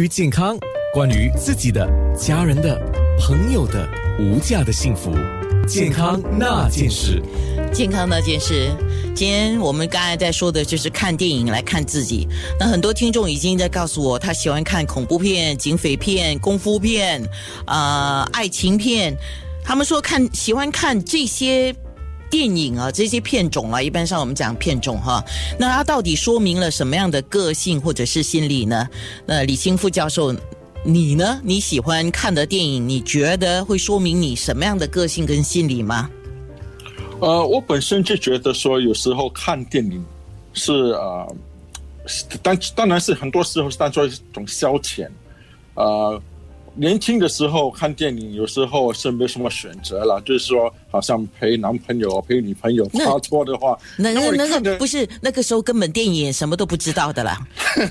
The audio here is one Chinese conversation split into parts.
于健康，关于自己的、家人的、朋友的无价的幸福，健康那件事。健康那件事，今天我们刚才在说的就是看电影来看自己。那很多听众已经在告诉我，他喜欢看恐怖片、警匪片、功夫片，啊、爱情片。他们说看喜欢看这些电影啊，这些片种啊，一般上我们讲片种哈。那它到底说明了什么样的个性或者是心理呢？那李清副教授。你呢？你喜欢看的电影，你觉得会说明你什么样的个性跟心理吗？呃，我本身就觉得说，有时候看电影是呃，当当然是很多时候是当做一种消遣。呃，年轻的时候看电影，有时候是没什么选择了，就是说，好像陪男朋友、陪女朋友那拍拖的话，那那那个不是那个时候根本电影什么都不知道的啦。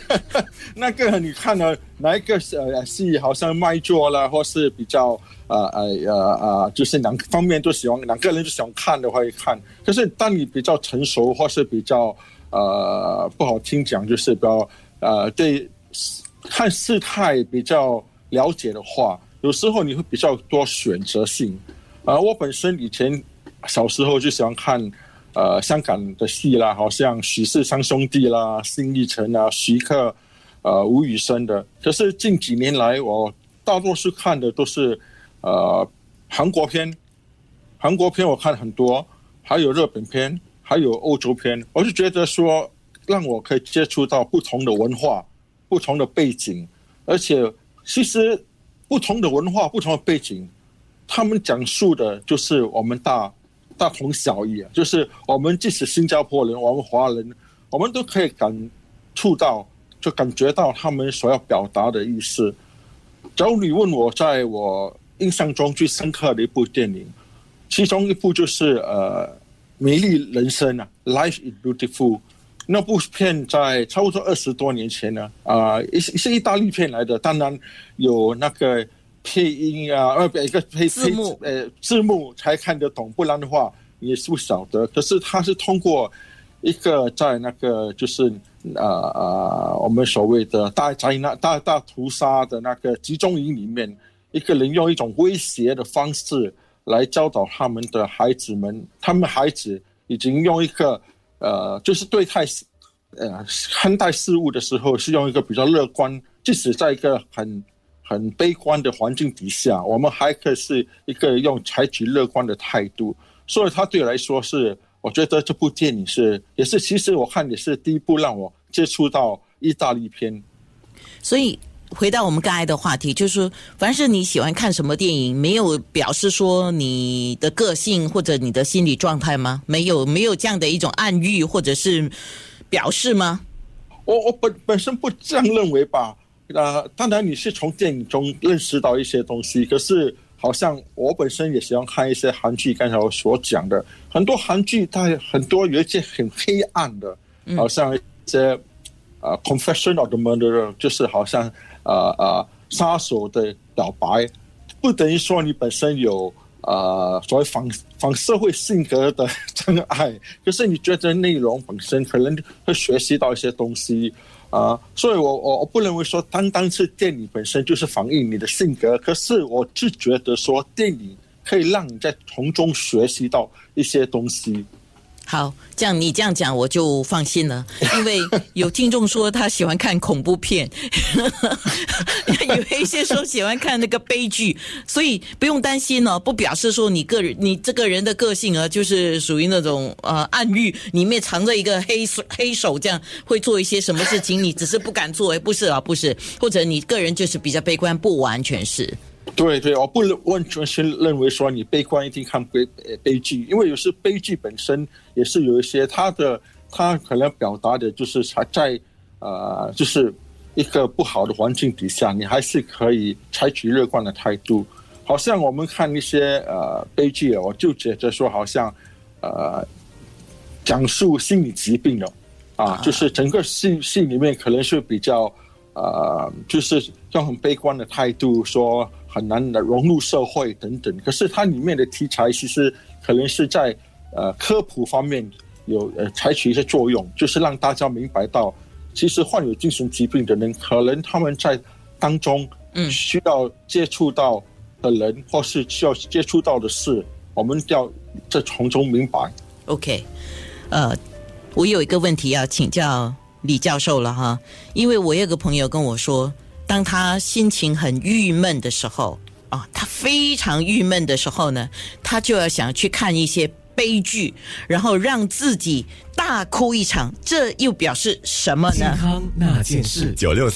那个你看了哪一个呃戏好像卖座了，或是比较呃呃呃呃，就是两方面都喜欢，两个人就喜欢看的话一看。可是当你比较成熟，或是比较呃不好听讲，就是比较呃对看事态比较了解的话，有时候你会比较多选择性。啊、我本身以前小时候就喜欢看呃香港的戏啦，好像许氏三兄弟啦、新艺城啊、徐克、呃吴宇森的。可是近几年来，我大多数看的都是呃韩国片，韩国片我看很多，还有日本片，还有欧洲片。我就觉得说，让我可以接触到不同的文化、不同的背景，而且其实不同的文化、不同的背景。他们讲述的就是我们大大同小异啊，就是我们即使新加坡人，我们华人，我们都可以感触到，就感觉到他们所要表达的意思。假如你问我，在我印象中最深刻的一部电影，其中一部就是呃《美丽人生》啊，《Life is Beautiful》。那部片在差不多二十多年前呢，啊、一是是意大利片来的，当然有那个配音啊，呃，不一个配字幕配呃字幕才看得懂，不然的话你也是不晓得。可是它是通过一个在那个就是呃呃我们所谓的大灾难、大大屠杀的那个集中营里面，一个人用一种威胁的方式来教导他们的孩子们，他们孩子已经用一个呃，就是对待呃看待事物的时候，是用一个比较乐观，即使在一个很很悲观的环境底下，我们还可以是一个用采取乐观的态度。所以，他对我来说是，我觉得这部电影是，也是其实我看也是第一部让我接触到意大利片。所以回到我们刚才的话题，就是，凡是你喜欢看什么电影，没有表示说你的个性或者你的心理状态吗？没有，没有这样的一种暗喻或者是表示吗？我我本本身不这样认为吧，呃，当然你是从电影中认识到一些东西，可是好像我本身也喜欢看一些韩剧，刚才我所讲的很多韩剧，它很多有一些很黑暗的，好像一些呃《Confession of the Murderer》，就是好像呃呃杀手的表白，不等于说你本身有呃所谓反反社会性格的真爱，可是你觉得内容本身可能会学习到一些东西啊、所以我我我不认为说单单是电影本身就是反映你的性格，可是我是觉得说电影可以让你在从中学习到一些东西。好，这样你这样讲我就放心了，因为有听众说他喜欢看恐怖片，有一些说喜欢看那个悲剧，所以不用担心哦，不表示说你个人你这个人的个性啊，就是属于那种呃暗喻里面藏着一个黑手黑手，这样会做一些什么事情，你只是不敢做，哎，不是啊，不是，或者你个人就是比较悲观，不完全是。对对，我不完全是认为说你悲观一定看悲呃悲剧，因为有时悲剧本身也是有一些它的它可能表达的就是才在呃就是一个不好的环境底下，你还是可以采取乐观的态度。好像我们看一些呃悲剧，我就觉得说好像呃讲述心理疾病的啊，就是整个戏戏里面可能是比较呃，就是用很悲观的态度说很难的融入社会等等。可是它里面的题材其实可能是在呃科普方面有呃采取一些作用，就是让大家明白到，其实患有精神疾病的人，可能他们在当中，嗯需要接触到的人或是需要接触到的事，我们要在从中明白。OK，呃，我有一个问题要请教李教授了哈，因为我有个朋友跟我说，当他心情很郁闷的时候啊，他非常郁闷的时候呢，他就要想去看一些悲剧，然后让自己大哭一场，这又表示什么呢？健呢？康那件事，九六